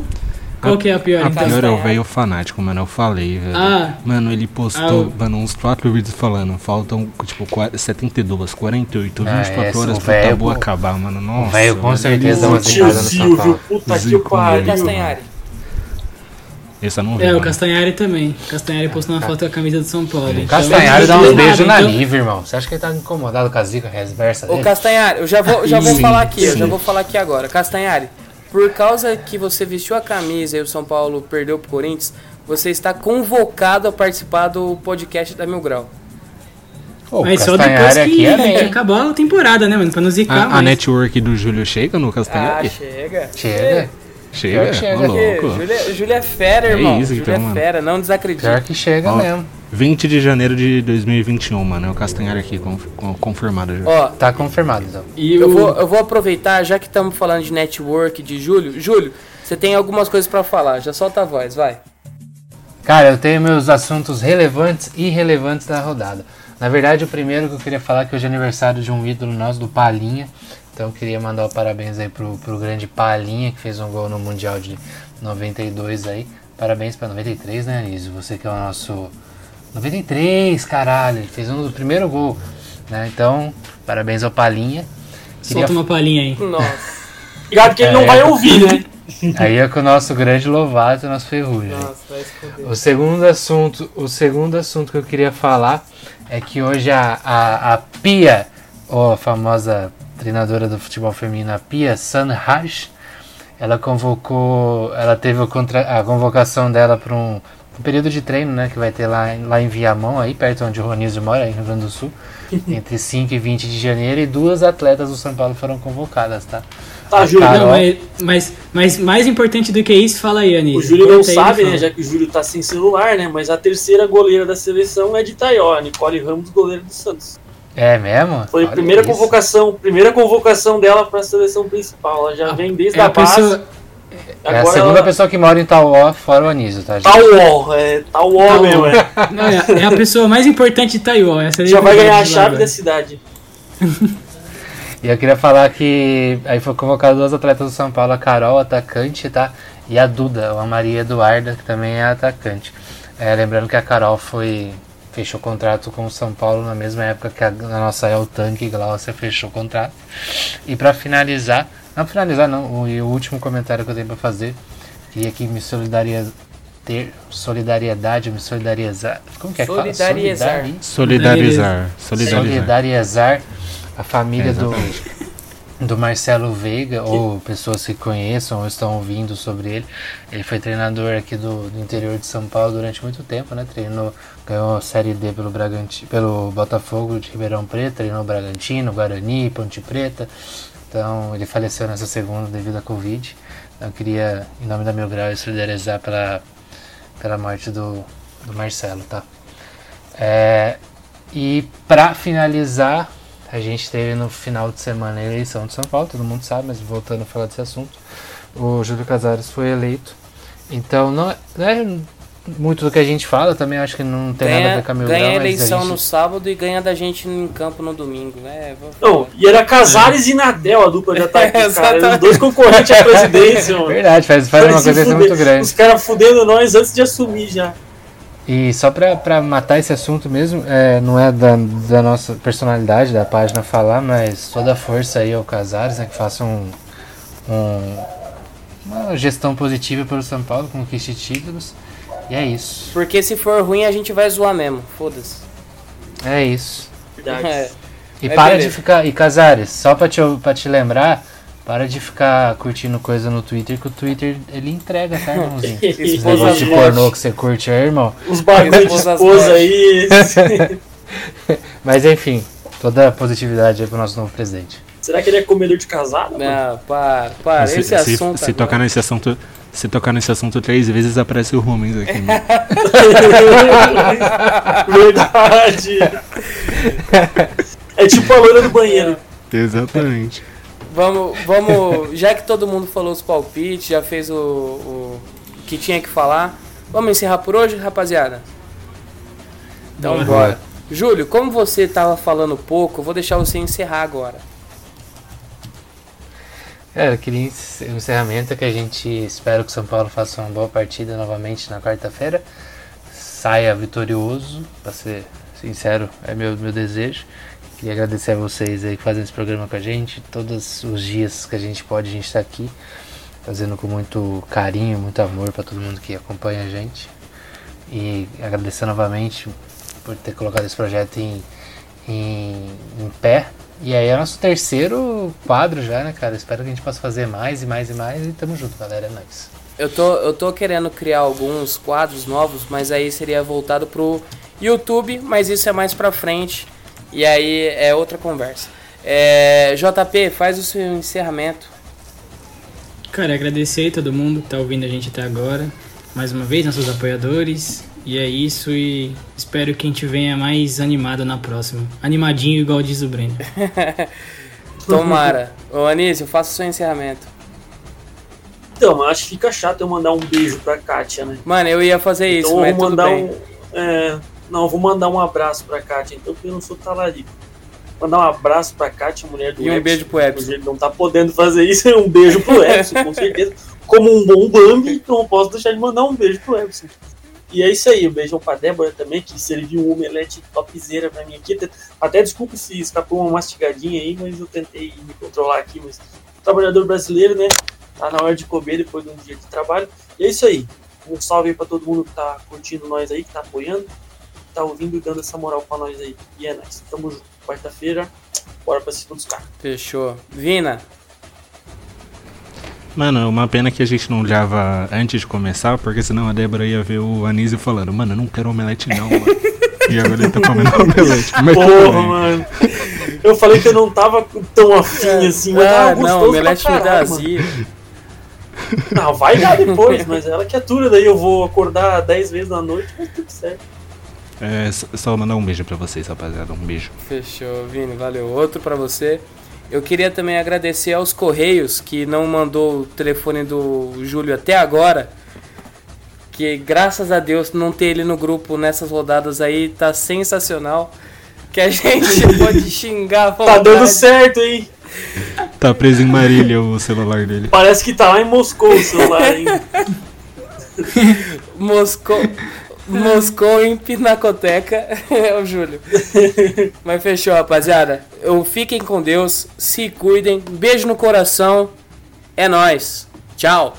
Qual que é a pior A então? pior é o Castanhari. velho fanático, mano. Eu falei, velho. Ah. Mano, ele Ah, postou, o- mano, uns 4 vídeos falando. Faltam, tipo, qua- 72, 48, Ah, 24 esse, horas o pro velho, tabu pô. acabar, mano. Nossa. O velho com certeza dá Ô, uma zicada no São puta que Zico pariu. Castanhari. Esse eu não vi. É, o mano. Castanhari também. Castanhari postou uma foto com a camisa do São Paulo. Então, Castanhari dá uns nada, beijos na então- Nive, irmão. Você acha que ele tá incomodado com a zica reversa Ô dele? Castanhari, eu já vou, já vou Sim, falar aqui, eu sim. já vou falar aqui agora. Castanhari, por causa que você vestiu a camisa e o São Paulo perdeu pro Corinthians, você está convocado a participar do podcast da Mil Grau. Pô, o Mas só depois que, é bem. que acabar a temporada, né, mano? Pra não zicar A, a mais. network do Júlio chega no Ah, Castanhari? chega. Chega. chega? chega. Louco. Júlia, Júlia é fera, É irmão. isso, Júlia então, é mano. fera, não desacredite. Pior que chega Ó, mesmo. 20 de janeiro de 2021, mano. É o Castanhari aqui, conf- con- confirmado já. Ó, Tá confirmado, então. E eu o- vou, eu vou aproveitar, já que estamos falando de network de Júlio. Júlio, você tem algumas coisas pra falar, já solta a voz, vai. Cara, eu tenho meus assuntos relevantes e irrelevantes da rodada. Na verdade, o primeiro que eu queria falar é que hoje é aniversário de um ídolo nosso, do Palinha. Então eu queria mandar o parabéns aí pro, pro grande Palinha, que fez um gol no Mundial de 92 aí. Parabéns pra 93, né, Anísio? Você que é o nosso... 93, caralho! Ele fez um do primeiro gol, né? Então, parabéns ao Palinha. Queria Solta uma palhinha aí. Nossa, Obrigado que ele não É. vai ouvir, né? Aí é com o nosso grande Lovato, nosso Ferrugem. nossa. O segundo assunto, o segundo assunto que eu queria falar é que hoje a, a, a Pia, ó, a famosa treinadora do futebol feminino, a Pia Sanraj, ela convocou, ela teve o contra, a convocação dela para um, um período de treino, né, que vai ter lá, lá em Viamão, aí perto onde o Ronísio mora, em Rio Grande do Sul, entre 5 e 20 de janeiro, e duas atletas do São Paulo foram convocadas, tá? Tá, A Júlio. Carol- Não, mas, mas, mas mais importante do que isso, fala aí, Anísio. O Júlio não aí, sabe, né? Já que o Júlio tá sem celular, né? Mas a terceira goleira da seleção é de Taió, a Nicole Ramos, goleira do Santos. É mesmo? Foi a Olha primeira isso. convocação, primeira convocação dela pra seleção principal. Ela já vem desde É a a base. pessoa, É a Agora segunda ela... pessoa que mora em Tauó, fora o Anísio, tá, gente? Tauó, é Tauó Tauó. mesmo, é. não, é, é a pessoa mais importante de Taiwan. Essa é Já vai ganhar a chave agora. da cidade. E eu queria falar que aí foi convocado duas atletas do São Paulo, a Carol, atacante, tá? E a Duda, a Maria Eduarda, que também é atacante. É, lembrando que a Carol foi fechou contrato com o São Paulo na mesma época que a, a nossa El Tanque Glaucia fechou contrato. E para finalizar, não finalizar não, o, e o último comentário que eu tenho para fazer, queria que me solidaria ter solidariedade, me solidarizar. Como que é que fala? Solidarizar. Solidari- Solidarizar. Solidarizar. solidarizar a família É, do, do Marcelo Veiga, ou pessoas que conheçam ou estão ouvindo sobre ele. Ele foi treinador aqui do, do interior de São Paulo durante muito tempo, né? Treinou, ganhou a Série D pelo, Bragantino, pelo Botafogo de Ribeirão Preto, treinou Bragantino, Guarani, Ponte Preta. Então ele faleceu nessa segunda devido à Covid. Então eu queria, em nome da Mil Grau, solidarizar pela, pela morte do, do Marcelo, tá? É, e para finalizar, a gente teve no final de semana a eleição de São Paulo, todo mundo sabe, mas voltando a falar desse assunto, o Júlio Casares foi eleito. Então não é, não é muito do que a gente fala, também acho que não tem nada a Ganha, ver com a Mil ganha Grau, eleição gente- no sábado e ganha da gente em campo no domingo. É, vou- Não, e era Casares e Nadel a dupla de ataque, É, cara. Os dois concorrentes à presidência, mano. Verdade, faz, faz uma coisa fuder. muito grande. Os caras fudendo nós antes de assumir já. E só pra, pra matar esse assunto mesmo, é, não é da, da nossa personalidade, da página falar, mas toda a força aí ao Casares, né, que faça um, um- uma gestão positiva pelo São Paulo, conquiste títulos. E é isso. Porque se for ruim, a gente vai zoar mesmo. Foda-se. É isso. É. E Mas para beleza. de ficar. E Casares, só pra te, pra te lembrar, para de ficar curtindo coisa no Twitter, que o Twitter ele entrega, tá, irmãozinho? Esse negócio de pornô que você curte aí, irmão. Os bagulho de esposa aí. Mas enfim, toda a positividade aí pro nosso novo presidente. Será que ele é comedor de casado? Não, para, para. se, Esse se- assunto. se agora. tocar nesse assunto. Se tocar nesse assunto três vezes, aparece o Rubens aqui. né? Verdade. É tipo a loira do banheiro. Exatamente. Vamos, vamos. Já que todo mundo falou os palpites, já fez o, o que tinha que falar. Vamos encerrar por hoje, rapaziada? Então Bora. bora. Júlio, como você tava falando pouco, eu vou deixar você encerrar agora. É, eu queria o encerramento é que a gente espera que o São Paulo faça uma boa partida novamente na quarta-feira. Saia vitorioso, pra ser sincero, é meu, meu desejo. Queria agradecer a vocês aí que fazem esse programa com a gente. Todos os dias que a gente pode, a gente está aqui. Fazendo com muito carinho, muito amor para todo mundo que acompanha a gente. E agradecer novamente por ter colocado esse projeto em, em, em pé. E aí é nosso terceiro quadro já, né, cara? Espero que a gente possa fazer mais e mais e mais. E tamo junto, galera. É nóis. Eu tô, eu tô querendo criar alguns quadros novos, mas aí seria voltado pro YouTube, mas isso é mais pra frente. E aí é outra conversa. É, JP, faz o seu encerramento. Cara, agradecer aí todo mundo que tá ouvindo a gente até agora. Mais uma vez, nossos apoiadores. E é isso e espero que a gente venha mais animado na próxima. Animadinho igual diz o Breno. Tomara. Ô Anísio, faça o seu encerramento. Então, mas acho que fica chato eu mandar um beijo pra Kátia, né? Mano, eu ia fazer isso, então eu mas vou tudo mandar bem. um. é, não, eu vou mandar um abraço pra Kátia, então porque eu não sou talarico. Mandar um abraço pra Kátia, mulher do E um Epson. beijo pro Epson. Ele não tá podendo fazer isso, um beijo pro Epson, com certeza. Como um bom Bambi, então eu posso deixar de mandar um beijo pro Epson. E é isso aí, um beijão pra Débora também, que serviu um omelete topzera pra mim aqui. Até desculpa se escapou uma mastigadinha aí, mas eu tentei me controlar aqui. Mas trabalhador brasileiro, né? Tá na hora de comer depois de um dia de trabalho. E é isso aí. Um salve aí pra todo mundo que tá curtindo nós aí, que tá apoiando, que tá ouvindo e dando essa moral pra nós aí. E é nóis. Tamo junto. Quarta-feira, bora pra cima dos caras. Fechou. Vina, Mano, uma pena que a gente não olhava antes de começar, porque senão a Débora ia ver o Anísio falando, mano, eu não quero omelete não, mano. e agora ele tá comendo omelete. Como é que Porra, mano. Eu falei que eu não tava tão afim assim, mas ah, tava não, omelete pra me dá caralho, azia. Não, vai dar depois, mas ela que atura, daí eu vou acordar 10 vezes na noite, mas tudo certo. É, só- só mandar um beijo pra vocês, rapaziada. Um beijo. Fechou, Vini, valeu. Outro pra você. Eu queria também agradecer aos Correios que não mandou o telefone do Júlio até agora. Que graças a Deus não ter ele no grupo nessas rodadas aí tá sensacional. Que a gente pode xingar Tá dando certo, hein? Tá preso em Marília o celular dele. Parece que tá lá em Moscou o celular, hein? Moscou. Moscou em Pinacoteca. É o Júlio. Mas fechou, rapaziada. Eu fiquem com Deus. Se cuidem. Beijo no coração. É nóis. Tchau.